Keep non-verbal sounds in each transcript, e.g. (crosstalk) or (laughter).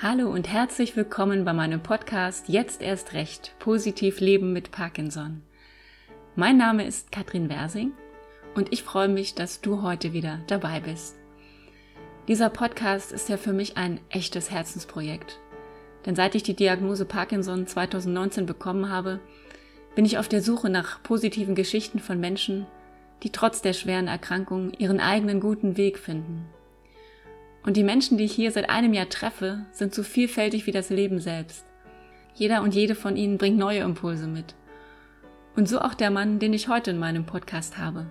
Hallo und herzlich willkommen bei meinem Podcast Jetzt erst recht, positiv leben mit Parkinson. Mein Name ist Katrin Wersing und ich freue mich, dass du heute wieder dabei bist. Dieser Podcast ist ja für mich ein echtes Herzensprojekt. Denn seit ich die Diagnose Parkinson 2019 bekommen habe, bin ich auf der Suche nach positiven Geschichten von Menschen, die trotz der schweren Erkrankung ihren eigenen guten Weg finden und die Menschen, die ich hier seit einem Jahr treffe, sind so vielfältig wie das Leben selbst. Jeder und jede von ihnen bringt neue Impulse mit. Und so auch der Mann, den ich heute in meinem Podcast habe.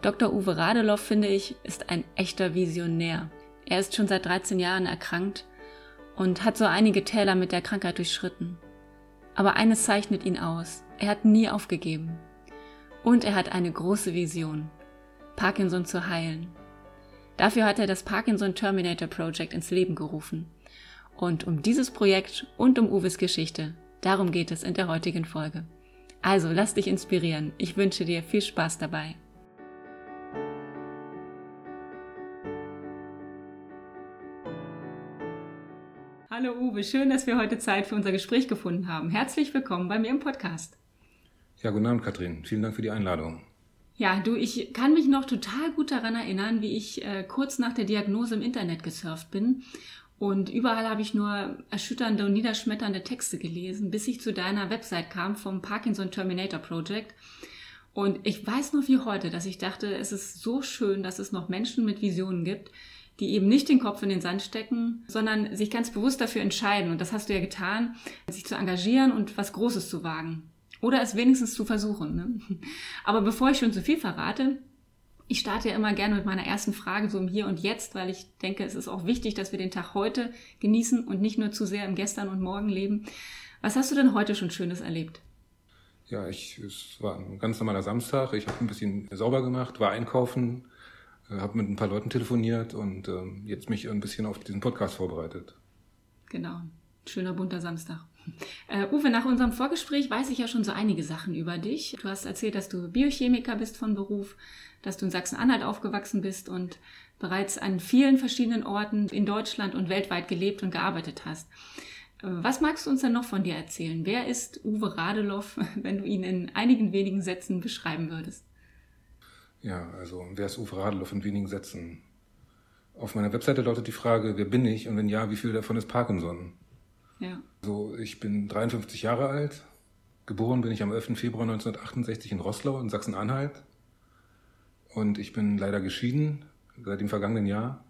Dr. Uwe Radeloff, finde ich, ist ein echter Visionär. Er ist schon seit 13 Jahren erkrankt und hat so einige Täler mit der Krankheit durchschritten. Aber eines zeichnet ihn aus. Er hat nie aufgegeben. Und er hat eine große Vision. Parkinson zu heilen. Dafür hat er das Parkinson Terminator Project ins Leben gerufen. Und um dieses Projekt und um Uwes Geschichte, darum geht es in der heutigen Folge. Also lass dich inspirieren. Ich wünsche dir viel Spaß dabei. Hallo Uwe, schön, dass wir heute Zeit für unser Gespräch gefunden haben. Herzlich willkommen bei mir im Podcast. Ja, guten Abend, Katrin. Vielen Dank für die Einladung. Ja, du, ich kann mich noch total gut daran erinnern, wie ich äh, kurz nach der Diagnose im Internet gesurft bin. Und überall habe ich nur erschütternde und niederschmetternde Texte gelesen, bis ich zu deiner Website kam vom Parkinson Terminator Project. Und ich weiß noch wie heute, dass ich dachte, es ist so schön, dass es noch Menschen mit Visionen gibt, die eben nicht den Kopf in den Sand stecken, sondern sich ganz bewusst dafür entscheiden. Und das hast du ja getan, sich zu engagieren und was Großes zu wagen. Oder es wenigstens zu versuchen. Ne? Aber bevor ich schon zu viel verrate, ich starte ja immer gerne mit meiner ersten Frage so im Hier und Jetzt, weil ich denke, es ist auch wichtig, dass wir den Tag heute genießen und nicht nur zu sehr im Gestern und Morgen leben. Was hast du denn heute schon Schönes erlebt? Ja, ich, es war ein ganz normaler Samstag. Ich habe ein bisschen sauber gemacht, war einkaufen, äh, habe mit ein paar Leuten telefoniert und äh, jetzt mich ein bisschen auf diesen Podcast vorbereitet. Genau, schöner bunter Samstag. Äh, Uwe, nach unserem Vorgespräch weiß ich ja schon so einige Sachen über dich. Du hast erzählt, dass du Biochemiker bist von Beruf, dass du in Sachsen-Anhalt aufgewachsen bist und bereits an vielen verschiedenen Orten in Deutschland und weltweit gelebt und gearbeitet hast. Äh, was magst du uns denn noch von dir erzählen? Wer ist Uwe Radeloff, (laughs) wenn du ihn in einigen wenigen Sätzen beschreiben würdest? Ja, also wer ist Uwe Radeloff in wenigen Sätzen? Auf meiner Webseite lautet die Frage, wer bin ich und wenn ja, wie viel davon ist Parkinson? Ja. So, ich bin 53 Jahre alt. Geboren bin ich am 11. Februar 1968 in Roßlau in Sachsen-Anhalt. Und ich bin leider geschieden seit dem vergangenen Jahr.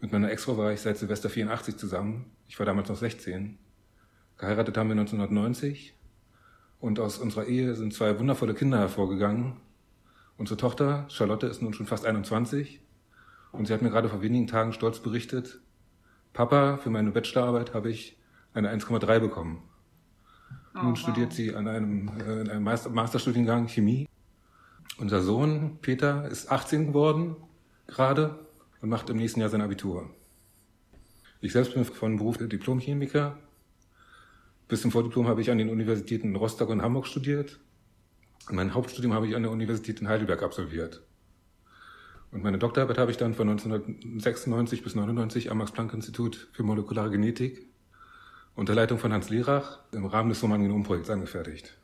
Mit meiner Ex-Frau war ich seit Silvester 84 zusammen. Ich war damals noch 16. Geheiratet haben wir 1990. Und aus unserer Ehe sind zwei wundervolle Kinder hervorgegangen. Unsere Tochter, Charlotte, ist nun schon fast 21. Und sie hat mir gerade vor wenigen Tagen stolz berichtet, Papa, für meine Bachelorarbeit habe ich eine 1,3 bekommen. Oh, Nun wow. studiert sie an einem, äh, in einem Master Masterstudiengang Chemie. Unser Sohn Peter ist 18 geworden gerade und macht im nächsten Jahr sein Abitur. Ich selbst bin von Beruf Diplomchemiker. Bis zum Vordiplom habe ich an den Universitäten Rostock und Hamburg studiert. Und mein Hauptstudium habe ich an der Universität in Heidelberg absolviert. Und meine Doktorarbeit habe ich dann von 1996 bis 1999 am Max-Planck-Institut für molekulare Genetik unter Leitung von Hans Lerach im Rahmen des Human-Genom-Projekts angefertigt.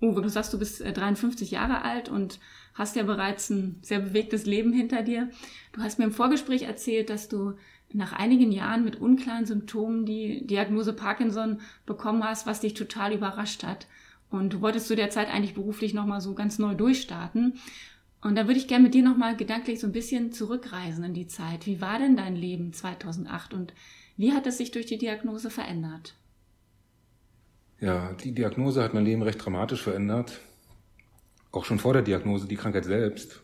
Uwe, du sagst, du bist 53 äh, Jahre alt und hast ja bereits ein sehr bewegtes Leben hinter dir. Du hast mir im Vorgespräch erzählt, dass du nach einigen Jahren mit unklaren Symptomen die Diagnose Parkinson bekommen hast, was dich total überrascht hat. Und du wolltest zu der Zeit eigentlich beruflich nochmal so ganz neu durchstarten. Und da würde ich gerne mit dir nochmal gedanklich so ein bisschen zurückreisen in die Zeit. Wie war denn dein Leben 2008 und wie hat es sich durch die Diagnose verändert? Ja, die Diagnose hat mein Leben recht dramatisch verändert. Auch schon vor der Diagnose, die Krankheit selbst.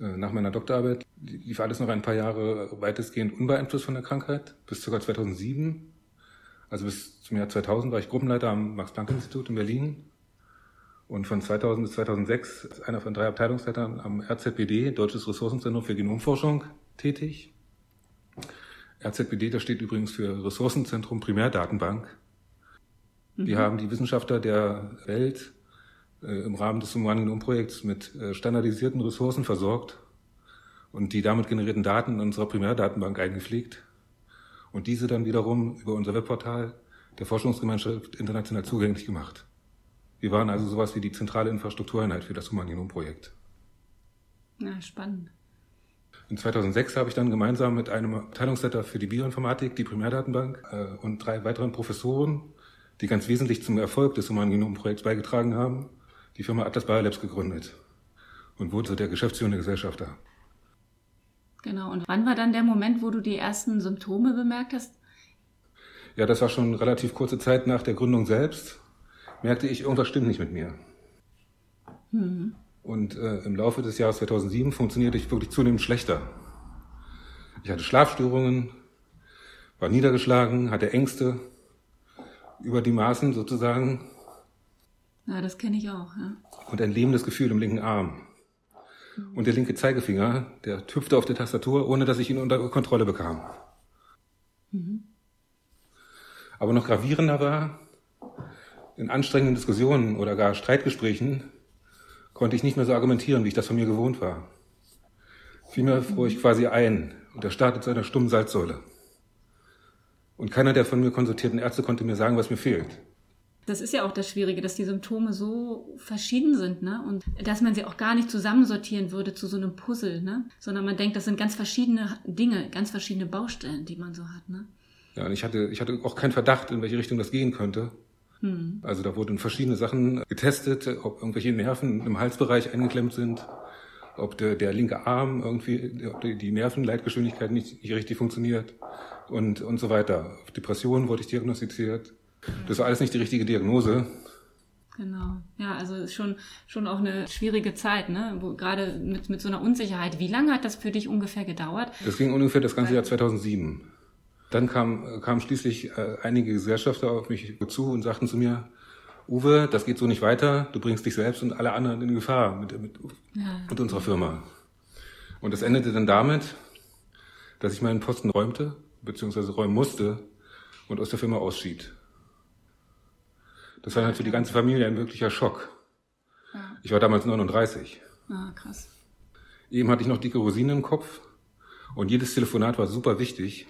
Äh, nach meiner Doktorarbeit lief alles noch ein paar Jahre weitestgehend unbeeinflusst von der Krankheit, bis ca. 2007. Also bis zum Jahr 2000 war ich Gruppenleiter am Max-Planck-Institut in Berlin. Und von 2000 bis 2006 ist einer von drei Abteilungsleitern am RZBD, Deutsches Ressourcenzentrum für Genomforschung, tätig. RZBD, das steht übrigens für Ressourcenzentrum Primärdatenbank. Mhm. Wir haben die Wissenschaftler der Welt äh, im Rahmen des Human-Genom-Projekts mit äh, standardisierten Ressourcen versorgt und die damit generierten Daten in unserer Primärdatenbank eingepflegt. und diese dann wiederum über unser Webportal der Forschungsgemeinschaft international zugänglich gemacht. Wir waren also sowas wie die zentrale Infrastruktureinheit für das Humangenom-Projekt. Ja, spannend. In 2006 habe ich dann gemeinsam mit einem Abteilungsleiter für die Bioinformatik, die Primärdatenbank äh, und drei weiteren Professoren, die ganz wesentlich zum Erfolg des Humangenom-Projekts beigetragen haben, die Firma Atlas Biolabs gegründet und wurde so der geschäftsführende Gesellschafter. Genau. Und wann war dann der Moment, wo du die ersten Symptome bemerkt hast? Ja, das war schon relativ kurze Zeit nach der Gründung selbst. Merkte ich, irgendwas stimmt nicht mit mir. Mhm. Und äh, im Laufe des Jahres 2007 funktionierte ich wirklich zunehmend schlechter. Ich hatte Schlafstörungen, war niedergeschlagen, hatte Ängste über die Maßen sozusagen. Ja, das kenne ich auch. Ja. Und ein lähmendes Gefühl im linken Arm. Und der linke Zeigefinger, der tüpfte auf der Tastatur, ohne dass ich ihn unter Kontrolle bekam. Mhm. Aber noch gravierender war, in anstrengenden Diskussionen oder gar Streitgesprächen konnte ich nicht mehr so argumentieren, wie ich das von mir gewohnt war. Vielmehr fuhr ich quasi ein und er startet zu einer stummen Salzsäule. Und keiner der von mir konsultierten Ärzte konnte mir sagen, was mir fehlt. Das ist ja auch das Schwierige, dass die Symptome so verschieden sind, ne? Und dass man sie auch gar nicht zusammensortieren würde zu so einem Puzzle, ne? Sondern man denkt, das sind ganz verschiedene Dinge, ganz verschiedene Baustellen, die man so hat, ne? Ja, und ich hatte, ich hatte auch keinen Verdacht, in welche Richtung das gehen könnte. Hm. Also da wurden verschiedene Sachen getestet, ob irgendwelche Nerven im Halsbereich eingeklemmt sind, ob der, der linke Arm irgendwie, ob die, Nervenleitgeschwindigkeit nicht, nicht richtig funktioniert und, und so weiter. Auf Depressionen wurde ich diagnostiziert. Das war alles nicht die richtige Diagnose. Genau. Ja, also ist schon, schon auch eine schwierige Zeit, ne? Wo, gerade mit, mit so einer Unsicherheit. Wie lange hat das für dich ungefähr gedauert? Das ging ungefähr das ganze Jahr 2007. Dann kam, kamen schließlich äh, einige Gesellschafter auf mich zu und sagten zu mir, Uwe, das geht so nicht weiter, du bringst dich selbst und alle anderen in Gefahr mit, mit, ja. mit unserer Firma. Und das endete dann damit, dass ich meinen Posten räumte, beziehungsweise räumen musste und aus der Firma ausschied. Das war halt für die ganze Familie ein wirklicher Schock. Ja. Ich war damals 39. Ah, krass. Eben hatte ich noch dicke Rosinen im Kopf und jedes Telefonat war super wichtig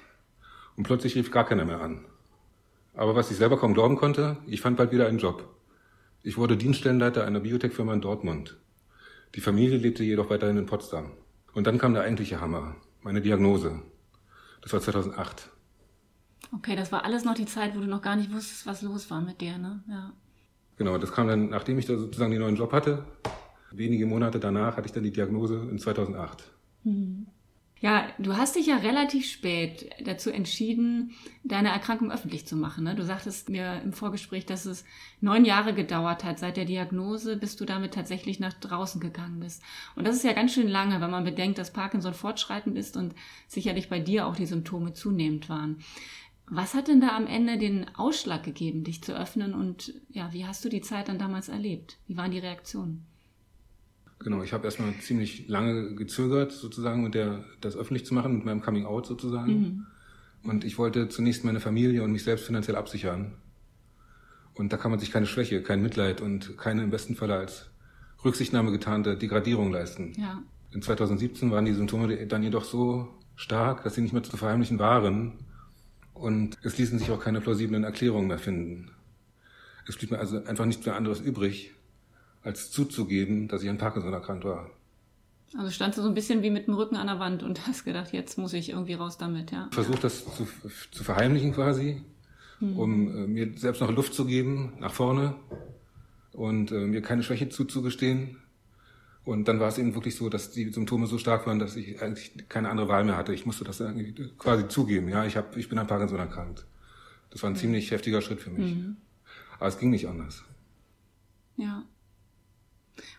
und plötzlich rief gar keiner mehr an. Aber was ich selber kaum glauben konnte, ich fand bald wieder einen Job. Ich wurde Dienststellenleiter einer Biotech-Firma in Dortmund. Die Familie lebte jedoch weiterhin in Potsdam. Und dann kam der eigentliche Hammer, meine Diagnose. Das war 2008. Okay, das war alles noch die Zeit, wo du noch gar nicht wusstest, was los war mit dir, ne? Ja. Genau, das kam dann, nachdem ich da sozusagen den neuen Job hatte. Wenige Monate danach hatte ich dann die Diagnose in 2008. Mhm. Ja, du hast dich ja relativ spät dazu entschieden, deine Erkrankung öffentlich zu machen. Ne? Du sagtest mir im Vorgespräch, dass es neun Jahre gedauert hat seit der Diagnose, bis du damit tatsächlich nach draußen gegangen bist. Und das ist ja ganz schön lange, wenn man bedenkt, dass Parkinson fortschreitend ist und sicherlich bei dir auch die Symptome zunehmend waren. Was hat denn da am Ende den Ausschlag gegeben, dich zu öffnen und ja, wie hast du die Zeit dann damals erlebt? Wie waren die Reaktionen? Genau, ich habe erstmal ziemlich lange gezögert, sozusagen, mit der, das öffentlich zu machen, mit meinem Coming Out sozusagen. Mhm. Und ich wollte zunächst meine Familie und mich selbst finanziell absichern. Und da kann man sich keine Schwäche, kein Mitleid und keine im besten Falle als Rücksichtnahme getarnte Degradierung leisten. Ja. In 2017 waren die Symptome dann jedoch so stark, dass sie nicht mehr zu verheimlichen waren. Und es ließen sich auch keine plausiblen Erklärungen mehr finden. Es blieb mir also einfach nichts mehr anderes übrig, als zuzugeben, dass ich an Parkinson erkrankt war. Also standst du so ein bisschen wie mit dem Rücken an der Wand und hast gedacht, jetzt muss ich irgendwie raus damit, ja. Versucht das zu, zu verheimlichen quasi, hm. um äh, mir selbst noch Luft zu geben nach vorne und äh, mir keine Schwäche zuzugestehen. Und dann war es eben wirklich so, dass die Symptome so stark waren, dass ich eigentlich keine andere Wahl mehr hatte. Ich musste das quasi zugeben. Ja, ich, hab, ich bin an Parkinson erkrankt. Das war ein mhm. ziemlich heftiger Schritt für mich. Mhm. Aber es ging nicht anders. Ja.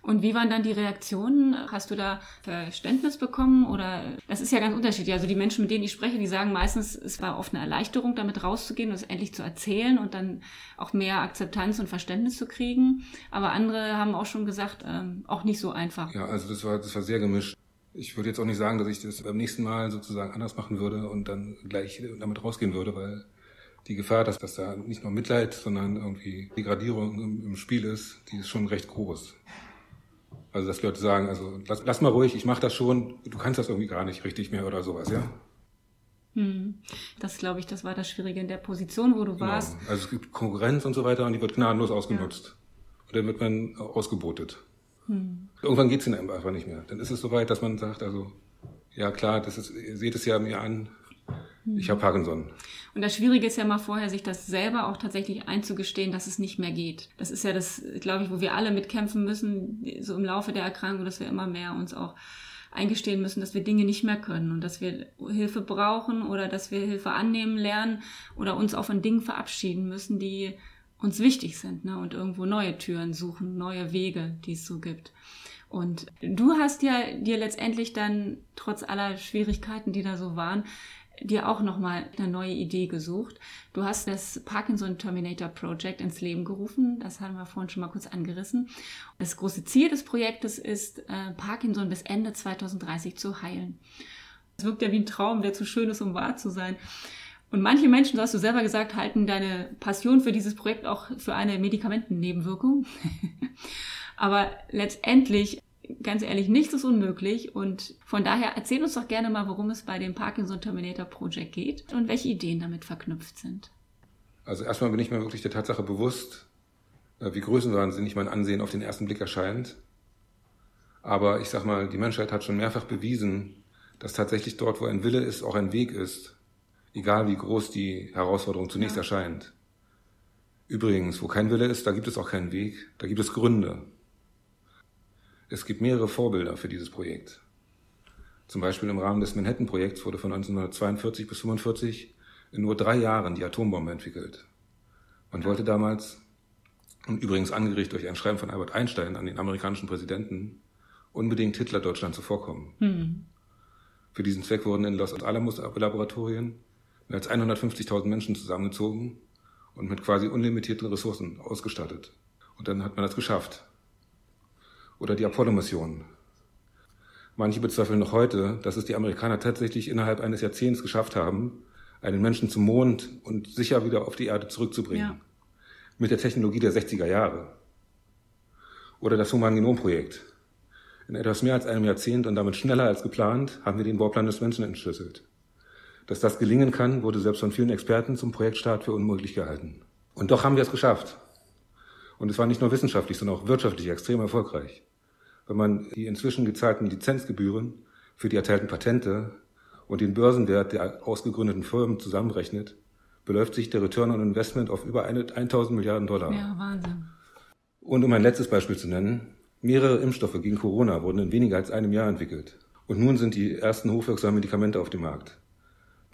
Und wie waren dann die Reaktionen? Hast du da Verständnis bekommen oder das ist ja ganz unterschiedlich. Also die Menschen, mit denen ich spreche, die sagen meistens, es war oft eine Erleichterung, damit rauszugehen und es endlich zu erzählen und dann auch mehr Akzeptanz und Verständnis zu kriegen. Aber andere haben auch schon gesagt, ähm, auch nicht so einfach. Ja, also das war, das war sehr gemischt. Ich würde jetzt auch nicht sagen, dass ich das beim nächsten Mal sozusagen anders machen würde und dann gleich damit rausgehen würde, weil die Gefahr, dass, dass da nicht nur Mitleid, sondern irgendwie Degradierung im, im Spiel ist, die ist schon recht groß. Also dass Leute sagen, also lass, lass mal ruhig, ich mache das schon, du kannst das irgendwie gar nicht richtig mehr oder sowas, ja. Hm. Das glaube ich, das war das Schwierige in der Position, wo du genau. warst. Also es gibt Konkurrenz und so weiter und die wird gnadenlos ausgenutzt. Ja. Und dann wird man ausgebotet. Hm. Irgendwann geht es dann einfach nicht mehr. Dann ist es soweit, dass man sagt, also ja klar, das ist, ihr seht es ja mir an. Ich habe Parkinson. Und das Schwierige ist ja mal vorher, sich das selber auch tatsächlich einzugestehen, dass es nicht mehr geht. Das ist ja das, glaube ich, wo wir alle mitkämpfen müssen, so im Laufe der Erkrankung, dass wir immer mehr uns auch eingestehen müssen, dass wir Dinge nicht mehr können und dass wir Hilfe brauchen oder dass wir Hilfe annehmen lernen oder uns auch von Dingen verabschieden müssen, die uns wichtig sind ne? und irgendwo neue Türen suchen, neue Wege, die es so gibt. Und du hast ja dir letztendlich dann, trotz aller Schwierigkeiten, die da so waren, dir auch nochmal eine neue Idee gesucht. Du hast das Parkinson Terminator Project ins Leben gerufen. Das haben wir vorhin schon mal kurz angerissen. Das große Ziel des Projektes ist, äh, Parkinson bis Ende 2030 zu heilen. Es wirkt ja wie ein Traum, der zu schön ist, um wahr zu sein. Und manche Menschen, so hast du selber gesagt, halten deine Passion für dieses Projekt auch für eine Medikamentennebenwirkung. (laughs) Aber letztendlich ganz ehrlich, nichts ist unmöglich. Und von daher erzähl uns doch gerne mal, worum es bei dem Parkinson Terminator Project geht und welche Ideen damit verknüpft sind. Also erstmal bin ich mir wirklich der Tatsache bewusst, äh, wie größenwahnsinnig mein Ansehen auf den ersten Blick erscheint. Aber ich sag mal, die Menschheit hat schon mehrfach bewiesen, dass tatsächlich dort, wo ein Wille ist, auch ein Weg ist. Egal wie groß die Herausforderung zunächst ja. erscheint. Übrigens, wo kein Wille ist, da gibt es auch keinen Weg, da gibt es Gründe. Es gibt mehrere Vorbilder für dieses Projekt. Zum Beispiel im Rahmen des Manhattan-Projekts wurde von 1942 bis 1945 in nur drei Jahren die Atombombe entwickelt. Man wollte damals, und übrigens angeregt durch ein Schreiben von Albert Einstein an den amerikanischen Präsidenten, unbedingt Hitler Deutschland zuvorkommen. Mhm. Für diesen Zweck wurden in Los Alamos Laboratorien mehr als 150.000 Menschen zusammengezogen und mit quasi unlimitierten Ressourcen ausgestattet. Und dann hat man das geschafft oder die Apollo-Mission. Manche bezweifeln noch heute, dass es die Amerikaner tatsächlich innerhalb eines Jahrzehnts geschafft haben, einen Menschen zum Mond und sicher wieder auf die Erde zurückzubringen. Ja. Mit der Technologie der 60er Jahre. Oder das Human-Genom-Projekt. In etwas mehr als einem Jahrzehnt und damit schneller als geplant haben wir den Bauplan des Menschen entschlüsselt. Dass das gelingen kann, wurde selbst von vielen Experten zum Projektstart für unmöglich gehalten. Und doch haben wir es geschafft. Und es war nicht nur wissenschaftlich, sondern auch wirtschaftlich extrem erfolgreich. Wenn man die inzwischen gezahlten Lizenzgebühren für die erteilten Patente und den Börsenwert der ausgegründeten Firmen zusammenrechnet, beläuft sich der Return on Investment auf über 1000 Milliarden Dollar. Ja, Wahnsinn. Und um ein letztes Beispiel zu nennen, mehrere Impfstoffe gegen Corona wurden in weniger als einem Jahr entwickelt. Und nun sind die ersten hochwirksamen Medikamente auf dem Markt.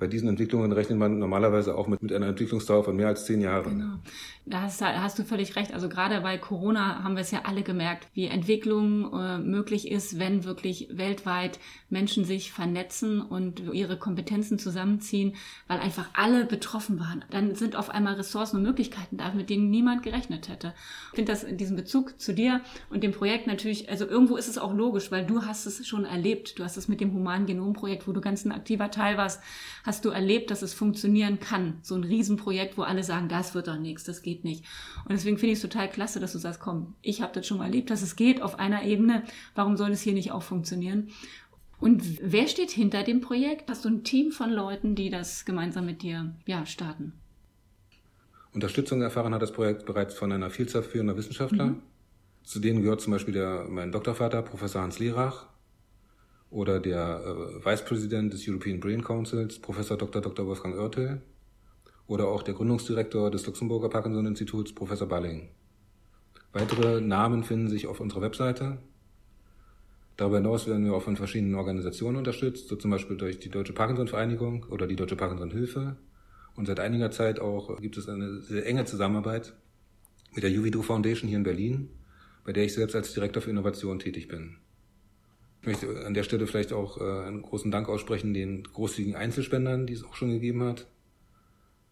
Bei diesen Entwicklungen rechnet man normalerweise auch mit, mit einer Entwicklungsdauer von mehr als zehn Jahren. Genau. Da hast, hast du völlig recht. Also gerade bei Corona haben wir es ja alle gemerkt, wie Entwicklung äh, möglich ist, wenn wirklich weltweit Menschen sich vernetzen und ihre Kompetenzen zusammenziehen, weil einfach alle betroffen waren. Dann sind auf einmal Ressourcen und Möglichkeiten da, mit denen niemand gerechnet hätte. Ich finde das in diesem Bezug zu dir und dem Projekt natürlich, also irgendwo ist es auch logisch, weil du hast es schon erlebt. Du hast es mit dem Human Genom Projekt, wo du ganz ein aktiver Teil warst, hast du erlebt, dass es funktionieren kann. So ein Riesenprojekt, wo alle sagen, das wird doch nichts, das geht nicht. Und deswegen finde ich es total klasse, dass du sagst, komm, ich habe das schon mal erlebt, dass es geht auf einer Ebene. Warum soll es hier nicht auch funktionieren? Und wer steht hinter dem Projekt? Hast du ein Team von Leuten, die das gemeinsam mit dir ja, starten? Unterstützung erfahren hat das Projekt bereits von einer Vielzahl führender Wissenschaftler. Mhm. Zu denen gehört zum Beispiel der, mein Doktorvater, Professor Hans Lerach, oder der äh, Vice President des European Brain Councils, Professor Dr. Dr. Wolfgang Oertel, oder auch der Gründungsdirektor des Luxemburger Parkinson-Instituts, Professor Balling. Weitere Namen finden sich auf unserer Webseite. Darüber hinaus werden wir auch von verschiedenen Organisationen unterstützt, so zum Beispiel durch die Deutsche Parkinson-Vereinigung oder die Deutsche Parkinson-Hilfe. Und seit einiger Zeit auch gibt es eine sehr enge Zusammenarbeit mit der Juvido Foundation hier in Berlin, bei der ich selbst als Direktor für Innovation tätig bin. Ich möchte an der Stelle vielleicht auch äh, einen großen Dank aussprechen den großzügigen Einzelspendern, die es auch schon gegeben hat.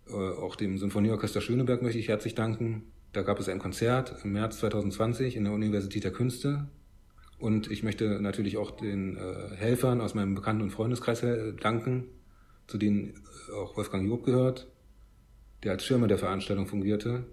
Äh, auch dem Sinfonieorchester Schöneberg möchte ich herzlich danken. Da gab es ein Konzert im März 2020 in der Universität der Künste. Und ich möchte natürlich auch den äh, Helfern aus meinem Bekannten- und Freundeskreis danken, zu denen auch Wolfgang Job gehört, der als Schirmer der Veranstaltung fungierte.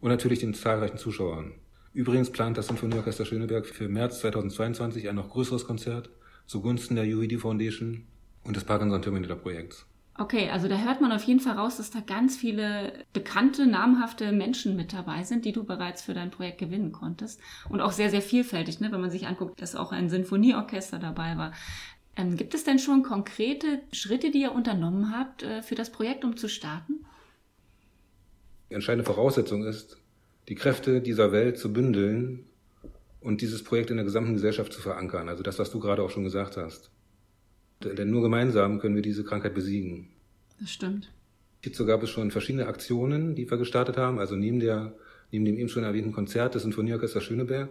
Und natürlich den zahlreichen Zuschauern. Übrigens plant das Sinfonieorchester Schöneberg für März 2022 ein noch größeres Konzert zugunsten der UED Foundation und des Parkinson Terminator Projekts. Okay, also da hört man auf jeden Fall raus, dass da ganz viele bekannte, namhafte Menschen mit dabei sind, die du bereits für dein Projekt gewinnen konntest. Und auch sehr, sehr vielfältig, ne? wenn man sich anguckt, dass auch ein Sinfonieorchester dabei war. Ähm, gibt es denn schon konkrete Schritte, die ihr unternommen habt äh, für das Projekt, um zu starten? Die entscheidende Voraussetzung ist, die Kräfte dieser Welt zu bündeln und dieses Projekt in der gesamten Gesellschaft zu verankern. Also das, was du gerade auch schon gesagt hast. Denn nur gemeinsam können wir diese Krankheit besiegen. Das stimmt. Hierzu gab es schon verschiedene Aktionen, die wir gestartet haben. Also neben, der, neben dem eben schon erwähnten Konzert des Sinfonieorchesters Schöneberg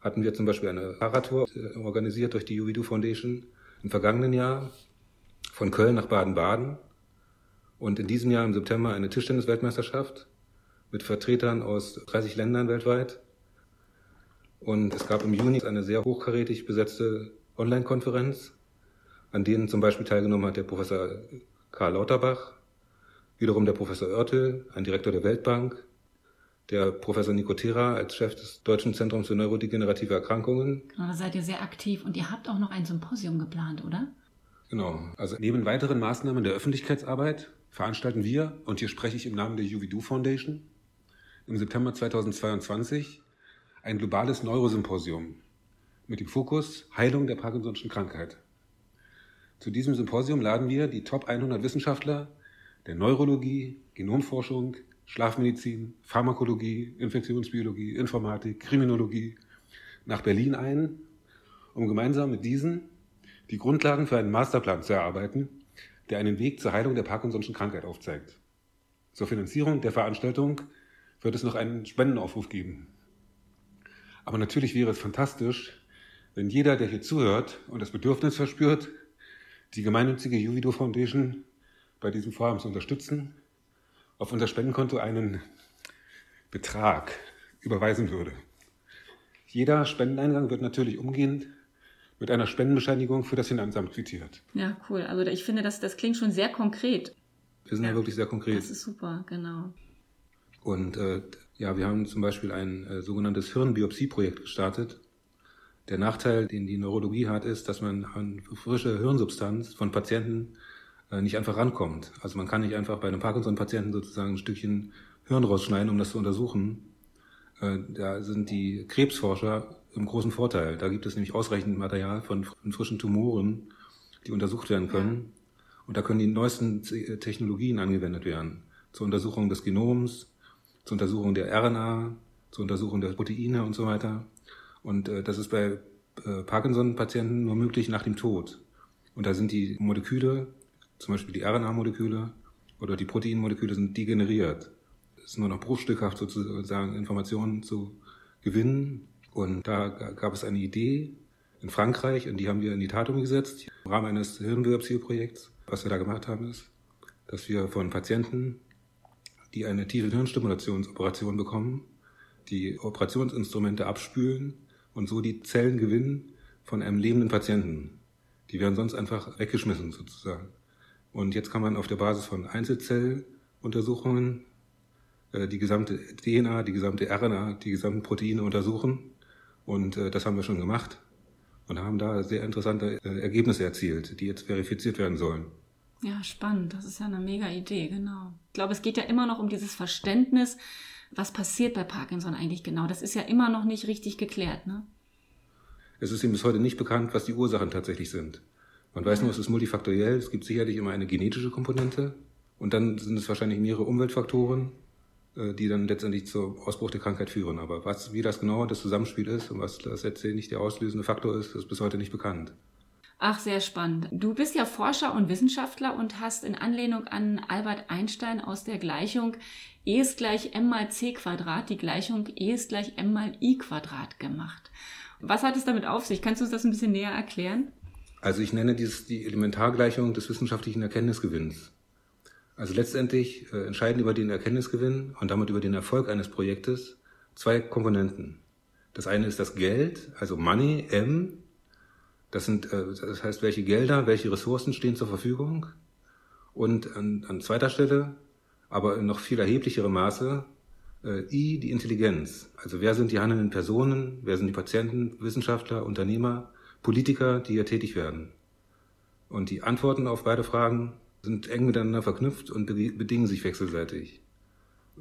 hatten wir zum Beispiel eine Fahrradtour äh, organisiert durch die Juvidu Foundation im vergangenen Jahr von Köln nach Baden-Baden und in diesem Jahr im September eine Tischtennis-Weltmeisterschaft mit Vertretern aus 30 Ländern weltweit. Und es gab im Juni eine sehr hochkarätig besetzte Online-Konferenz, an denen zum Beispiel teilgenommen hat der Professor Karl Lauterbach, wiederum der Professor Oertel, ein Direktor der Weltbank, der Professor Nicotera als Chef des Deutschen Zentrums für neurodegenerative Erkrankungen. Genau, da seid ihr sehr aktiv und ihr habt auch noch ein Symposium geplant, oder? Genau. Also neben weiteren Maßnahmen der Öffentlichkeitsarbeit veranstalten wir, und hier spreche ich im Namen der Juvidu Foundation, im September 2022 ein globales Neurosymposium mit dem Fokus Heilung der Parkinson'schen Krankheit. Zu diesem Symposium laden wir die Top 100 Wissenschaftler der Neurologie, Genomforschung, Schlafmedizin, Pharmakologie, Infektionsbiologie, Informatik, Kriminologie nach Berlin ein, um gemeinsam mit diesen die Grundlagen für einen Masterplan zu erarbeiten, der einen Weg zur Heilung der Parkinson'schen Krankheit aufzeigt. Zur Finanzierung der Veranstaltung wird es noch einen Spendenaufruf geben. Aber natürlich wäre es fantastisch, wenn jeder, der hier zuhört und das Bedürfnis verspürt, die gemeinnützige Juvido Foundation bei diesem Vorhaben zu unterstützen, auf unser Spendenkonto einen Betrag überweisen würde. Jeder Spendeneingang wird natürlich umgehend mit einer Spendenbescheinigung für das Finanzamt quittiert. Ja, cool. Also ich finde, das, das klingt schon sehr konkret. Wir sind ja, ja wirklich sehr konkret. Das ist super, genau. Und äh, ja, wir haben zum Beispiel ein äh, sogenanntes Hirnbiopsie-Projekt gestartet. Der Nachteil, den die Neurologie hat, ist, dass man an frische Hirnsubstanz von Patienten äh, nicht einfach rankommt. Also man kann nicht einfach bei einem Parkinson-Patienten sozusagen ein Stückchen Hirn rausschneiden, um das zu untersuchen. Äh, da sind die Krebsforscher im großen Vorteil. Da gibt es nämlich ausreichend Material von, frischen Tumoren, die untersucht werden können. Und da können die neuesten Technologien angewendet werden. Zur Untersuchung des Genoms, zur Untersuchung der RNA, zur Untersuchung der Proteine und so weiter. Und äh, das ist bei äh, Parkinson-Patienten nur möglich nach dem Tod. Und da sind die Moleküle zum Beispiel die RNA-Moleküle oder die Proteinmoleküle sind degeneriert. Es ist nur noch bruchstückhaft sozusagen Informationen zu gewinnen. Und da gab es eine Idee in Frankreich und die haben wir in die Tat umgesetzt im Rahmen eines Hirnbiopsie-Projekts. Was wir da gemacht haben ist, dass wir von Patienten, die eine tiefe Hirnstimulationsoperation bekommen, die Operationsinstrumente abspülen und so die Zellen gewinnen von einem lebenden Patienten. Die werden sonst einfach weggeschmissen sozusagen. Und jetzt kann man auf der Basis von Einzelzelluntersuchungen äh, die gesamte DNA, die gesamte RNA, die gesamten Proteine untersuchen. Und äh, das haben wir schon gemacht und haben da sehr interessante äh, Ergebnisse erzielt, die jetzt verifiziert werden sollen. Ja, spannend. Das ist ja eine mega Idee, genau. Ich glaube, es geht ja immer noch um dieses Verständnis, was passiert bei Parkinson eigentlich genau. Das ist ja immer noch nicht richtig geklärt, ne? Es ist ihm bis heute nicht bekannt, was die Ursachen tatsächlich sind. Man weiß nur, es ist multifaktoriell. Es gibt sicherlich immer eine genetische Komponente. Und dann sind es wahrscheinlich mehrere Umweltfaktoren, äh, die dann letztendlich zum Ausbruch der Krankheit führen. Aber was, wie das genau das Zusammenspiel ist und was das letztendlich der auslösende Faktor ist, ist bis heute nicht bekannt. Ach, sehr spannend. Du bist ja Forscher und Wissenschaftler und hast in Anlehnung an Albert Einstein aus der Gleichung E ist gleich m mal c Quadrat die Gleichung E ist gleich m mal i Quadrat gemacht. Was hat es damit auf sich? Kannst du uns das ein bisschen näher erklären? Also ich nenne dies die Elementargleichung des wissenschaftlichen Erkenntnisgewinns. Also letztendlich äh, entscheiden über den Erkenntnisgewinn und damit über den Erfolg eines Projektes zwei Komponenten. Das eine ist das Geld, also Money, M. Das sind, äh, das heißt, welche Gelder, welche Ressourcen stehen zur Verfügung. Und an, an zweiter Stelle, aber in noch viel erheblicherem Maße, äh, I, die Intelligenz. Also wer sind die handelnden Personen, wer sind die Patienten, Wissenschaftler, Unternehmer, Politiker, die hier tätig werden. Und die Antworten auf beide Fragen sind eng miteinander verknüpft und bedingen sich wechselseitig.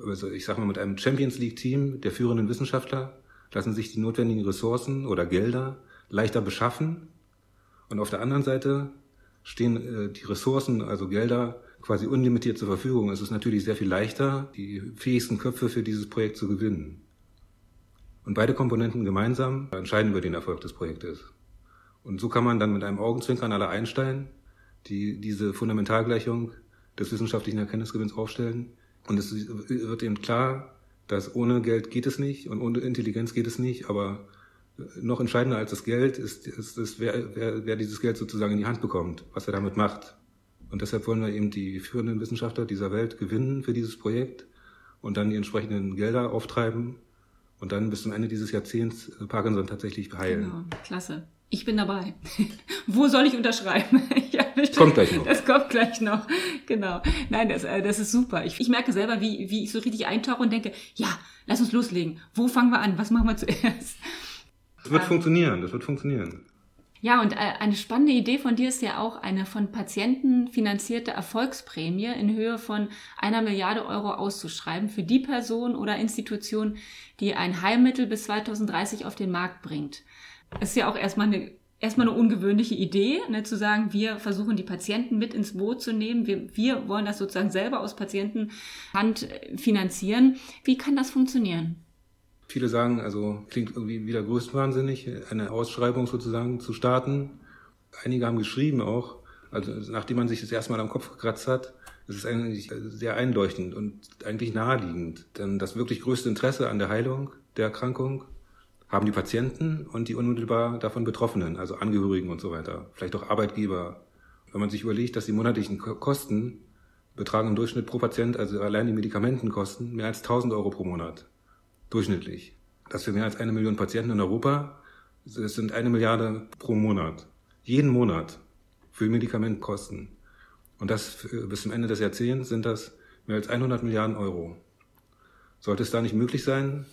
Also ich sage mal, mit einem Champions League-Team der führenden Wissenschaftler lassen sich die notwendigen Ressourcen oder Gelder leichter beschaffen. Und auf der anderen Seite stehen äh, die Ressourcen, also Gelder, quasi unlimitiert zur Verfügung. Es ist natürlich sehr viel leichter, die fähigsten Köpfe für dieses Projekt zu gewinnen. Und beide Komponenten gemeinsam entscheiden über den Erfolg des Projektes. Und so kann man dann mit einem Augenzwinkern aller Einstein die diese Fundamentalgleichung des wissenschaftlichen Erkenntnisgewinns aufstellen. Und es wird eben klar, dass ohne Geld geht es nicht und ohne Intelligenz geht es nicht, aber noch entscheidender als das Geld ist, ist, ist wer, wer, wer dieses Geld sozusagen in die Hand bekommt, was er damit macht. Und deshalb wollen wir eben die führenden Wissenschaftler dieser Welt gewinnen für dieses Projekt und dann die entsprechenden Gelder auftreiben und dann bis zum Ende dieses Jahrzehnts Parkinson tatsächlich heilen. Genau, klasse. Ich bin dabei. (laughs) Wo soll ich unterschreiben? (laughs) ja, kommt gleich noch. Das kommt gleich noch. Genau. Nein, das, äh, das ist super. Ich, ich merke selber, wie, wie ich so richtig eintauche und denke, ja, lass uns loslegen. Wo fangen wir an? Was machen wir (laughs) zuerst? Das wird ähm, funktionieren. Das wird funktionieren. Ja, und äh, eine spannende Idee von dir ist ja auch eine von Patienten finanzierte Erfolgsprämie in Höhe von einer Milliarde Euro auszuschreiben für die Person oder Institution, die ein Heilmittel bis 2030 auf den Markt bringt. Das ist ja auch erstmal eine erstmal eine ungewöhnliche Idee, ne, zu sagen, wir versuchen die Patienten mit ins Boot zu nehmen. Wir, wir wollen das sozusagen selber aus Patientenhand finanzieren. Wie kann das funktionieren? Viele sagen, also klingt irgendwie wieder größtwahnsinnig, eine Ausschreibung sozusagen zu starten. Einige haben geschrieben auch, also nachdem man sich das erstmal am Kopf gekratzt hat, ist es eigentlich sehr einleuchtend und eigentlich naheliegend. Denn das wirklich größte Interesse an der Heilung der Erkrankung haben die Patienten und die unmittelbar davon Betroffenen, also Angehörigen und so weiter, vielleicht auch Arbeitgeber. Wenn man sich überlegt, dass die monatlichen Kosten betragen im Durchschnitt pro Patient, also allein die Medikamentenkosten, mehr als 1000 Euro pro Monat. Durchschnittlich. Das für mehr als eine Million Patienten in Europa, das sind eine Milliarde pro Monat. Jeden Monat für Medikamentenkosten. Und das bis zum Ende des Jahrzehnts sind das mehr als 100 Milliarden Euro. Sollte es da nicht möglich sein,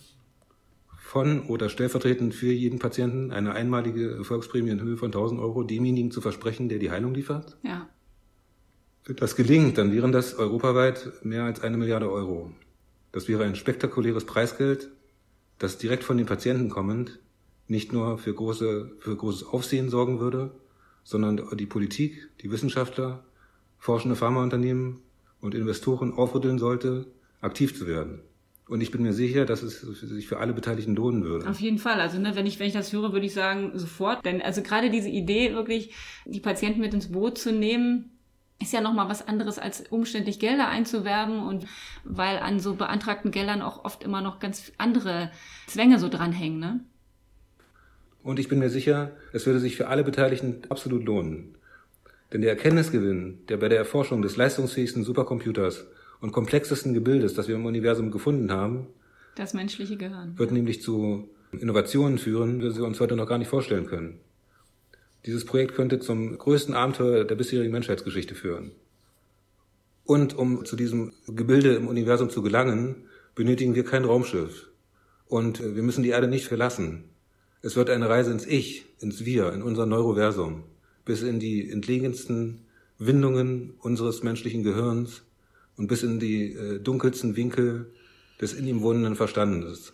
von oder stellvertretend für jeden Patienten eine einmalige Erfolgsprämie in Höhe von 1000 Euro demjenigen zu versprechen, der die Heilung liefert? Ja. Wenn das gelingt, dann wären das europaweit mehr als eine Milliarde Euro. Das wäre ein spektakuläres Preisgeld, das direkt von den Patienten kommend nicht nur für, große, für großes Aufsehen sorgen würde, sondern die Politik, die Wissenschaftler, forschende Pharmaunternehmen und Investoren aufrütteln sollte, aktiv zu werden. Und ich bin mir sicher, dass es sich für alle Beteiligten lohnen würde. Auf jeden Fall. Also, ne, wenn ich, wenn ich das höre, würde ich sagen, sofort. Denn also gerade diese Idee, wirklich die Patienten mit ins Boot zu nehmen, ist ja nochmal was anderes, als umständlich Gelder einzuwerben und weil an so beantragten Geldern auch oft immer noch ganz andere Zwänge so dranhängen, ne? Und ich bin mir sicher, es würde sich für alle Beteiligten absolut lohnen. Denn der Erkenntnisgewinn, der bei der Erforschung des leistungsfähigsten Supercomputers und komplexesten Gebildes, das wir im Universum gefunden haben. Das menschliche Gehirn. Wird nämlich zu Innovationen führen, die wir uns heute noch gar nicht vorstellen können. Dieses Projekt könnte zum größten Abenteuer der bisherigen Menschheitsgeschichte führen. Und um zu diesem Gebilde im Universum zu gelangen, benötigen wir kein Raumschiff. Und wir müssen die Erde nicht verlassen. Es wird eine Reise ins Ich, ins Wir, in unser Neuroversum, bis in die entlegensten Windungen unseres menschlichen Gehirns, und bis in die äh, dunkelsten Winkel des in ihm wohnenden Verstandes.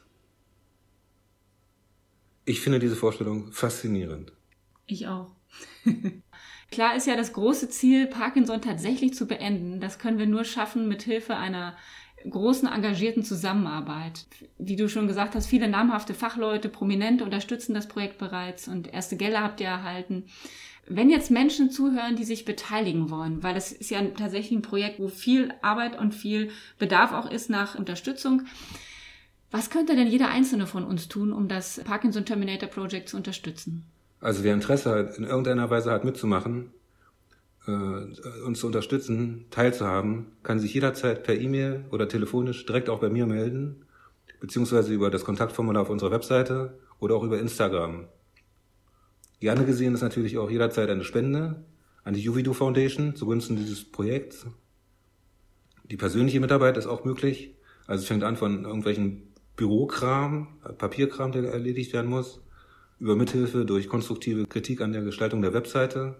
Ich finde diese Vorstellung faszinierend. Ich auch. (laughs) Klar ist ja das große Ziel, Parkinson tatsächlich zu beenden. Das können wir nur schaffen mit Hilfe einer großen engagierten Zusammenarbeit. Wie du schon gesagt hast, viele namhafte Fachleute, Prominente unterstützen das Projekt bereits und erste Gelder habt ihr erhalten. Wenn jetzt Menschen zuhören, die sich beteiligen wollen, weil das ist ja tatsächlich ein Projekt, wo viel Arbeit und viel Bedarf auch ist nach Unterstützung, was könnte denn jeder Einzelne von uns tun, um das Parkinson Terminator Project zu unterstützen? Also wer Interesse hat, in irgendeiner Weise hat mitzumachen, äh, uns zu unterstützen, teilzuhaben, kann sich jederzeit per E-Mail oder telefonisch direkt auch bei mir melden, beziehungsweise über das Kontaktformular auf unserer Webseite oder auch über Instagram. Gerne gesehen ist natürlich auch jederzeit eine Spende an die Juvido Foundation zugunsten dieses Projekts. Die persönliche Mitarbeit ist auch möglich. Also es fängt an von irgendwelchen Bürokram, Papierkram, der erledigt werden muss, über Mithilfe durch konstruktive Kritik an der Gestaltung der Webseite,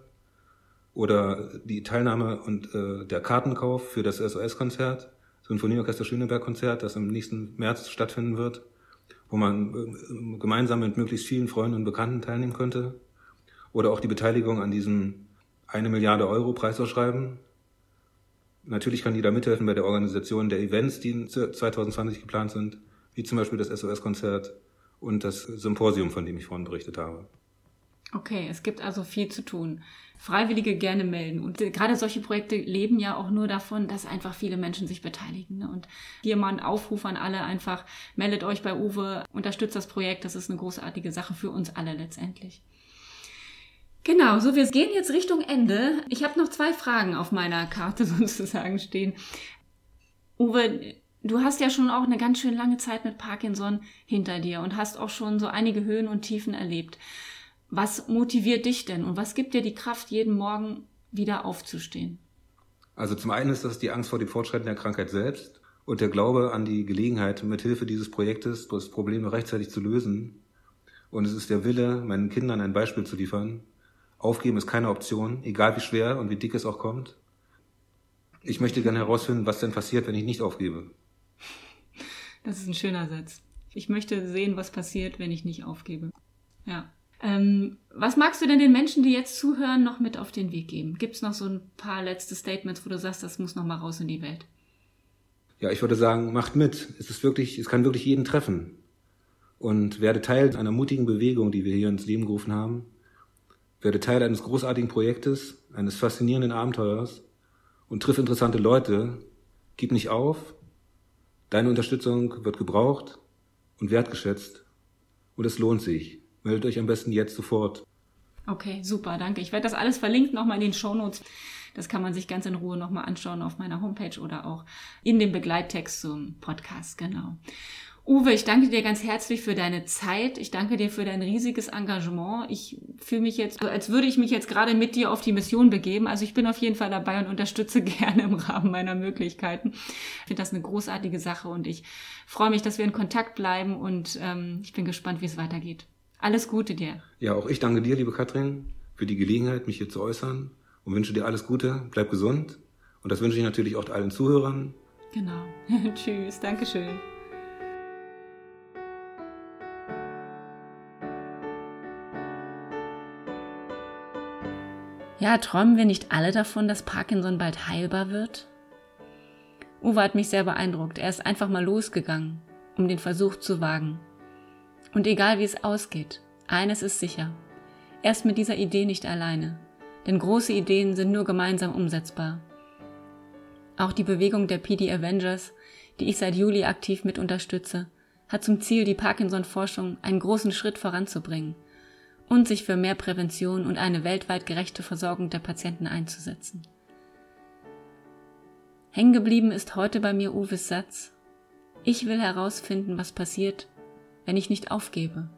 oder die Teilnahme und äh, der Kartenkauf für das SOS-Konzert, Sinfonieorchester Schöneberg-Konzert, das im nächsten März stattfinden wird, wo man äh, gemeinsam mit möglichst vielen Freunden und Bekannten teilnehmen könnte. Oder auch die Beteiligung an diesem eine Milliarde Euro Preisausschreiben. Natürlich kann jeder mithelfen bei der Organisation der Events, die 2020 geplant sind, wie zum Beispiel das SOS-Konzert und das Symposium, von dem ich vorhin berichtet habe. Okay, es gibt also viel zu tun. Freiwillige gerne melden. Und gerade solche Projekte leben ja auch nur davon, dass einfach viele Menschen sich beteiligen. Ne? Und hier mal ein Aufruf an alle einfach, meldet euch bei Uwe, unterstützt das Projekt. Das ist eine großartige Sache für uns alle letztendlich. Genau, so wir gehen jetzt Richtung Ende. Ich habe noch zwei Fragen auf meiner Karte (laughs) sozusagen stehen. Uwe, du hast ja schon auch eine ganz schön lange Zeit mit Parkinson hinter dir und hast auch schon so einige Höhen und Tiefen erlebt. Was motiviert dich denn und was gibt dir die Kraft, jeden Morgen wieder aufzustehen? Also zum einen ist das die Angst vor dem Fortschreiten der Krankheit selbst und der Glaube an die Gelegenheit, mithilfe dieses Projektes das Problem rechtzeitig zu lösen. Und es ist der Wille, meinen Kindern ein Beispiel zu liefern. Aufgeben ist keine Option, egal wie schwer und wie dick es auch kommt. Ich möchte gerne herausfinden, was denn passiert, wenn ich nicht aufgebe. Das ist ein schöner Satz. Ich möchte sehen, was passiert, wenn ich nicht aufgebe. Ja. Ähm, was magst du denn den Menschen, die jetzt zuhören, noch mit auf den Weg geben? Gibt es noch so ein paar letzte Statements, wo du sagst, das muss noch mal raus in die Welt? Ja, ich würde sagen, macht mit. Es ist wirklich, es kann wirklich jeden treffen. Und werde Teil einer mutigen Bewegung, die wir hier ins Leben gerufen haben. Werde Teil eines großartigen Projektes, eines faszinierenden Abenteuers und triff interessante Leute. Gib nicht auf. Deine Unterstützung wird gebraucht und wertgeschätzt. Und es lohnt sich. Meldet euch am besten jetzt sofort. Okay, super, danke. Ich werde das alles verlinken nochmal in den Shownotes. Das kann man sich ganz in Ruhe nochmal anschauen auf meiner Homepage oder auch in dem Begleittext zum Podcast, genau. Uwe, ich danke dir ganz herzlich für deine Zeit. Ich danke dir für dein riesiges Engagement. Ich fühle mich jetzt, als würde ich mich jetzt gerade mit dir auf die Mission begeben. Also ich bin auf jeden Fall dabei und unterstütze (laughs) gerne im Rahmen meiner Möglichkeiten. Ich finde das eine großartige Sache und ich freue mich, dass wir in Kontakt bleiben und ähm, ich bin gespannt, wie es weitergeht. Alles Gute dir. Ja, auch ich danke dir, liebe Katrin, für die Gelegenheit, mich hier zu äußern und wünsche dir alles Gute. Bleib gesund. Und das wünsche ich natürlich auch allen Zuhörern. Genau. (laughs) Tschüss. Dankeschön. Ja, träumen wir nicht alle davon, dass Parkinson bald heilbar wird? Uwe hat mich sehr beeindruckt. Er ist einfach mal losgegangen, um den Versuch zu wagen. Und egal wie es ausgeht, eines ist sicher. Er ist mit dieser Idee nicht alleine, denn große Ideen sind nur gemeinsam umsetzbar. Auch die Bewegung der PD Avengers, die ich seit Juli aktiv mit unterstütze, hat zum Ziel, die Parkinson-Forschung einen großen Schritt voranzubringen und sich für mehr Prävention und eine weltweit gerechte Versorgung der Patienten einzusetzen. Hängen geblieben ist heute bei mir Uwes Satz, ich will herausfinden, was passiert, wenn ich nicht aufgebe.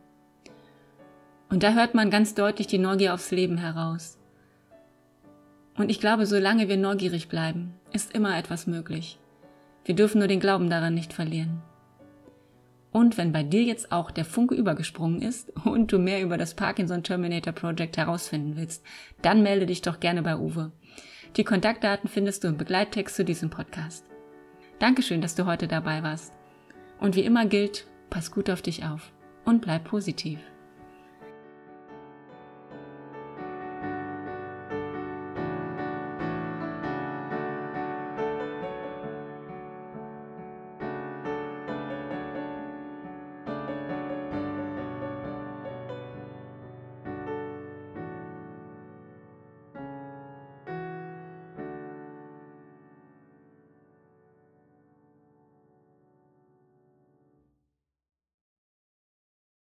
Und da hört man ganz deutlich die Neugier aufs Leben heraus. Und ich glaube, solange wir neugierig bleiben, ist immer etwas möglich. Wir dürfen nur den Glauben daran nicht verlieren. Und wenn bei dir jetzt auch der Funke übergesprungen ist und du mehr über das Parkinson Terminator Project herausfinden willst, dann melde dich doch gerne bei Uwe. Die Kontaktdaten findest du im Begleittext zu diesem Podcast. Dankeschön, dass du heute dabei warst. Und wie immer gilt, Pass gut auf dich auf und bleib positiv.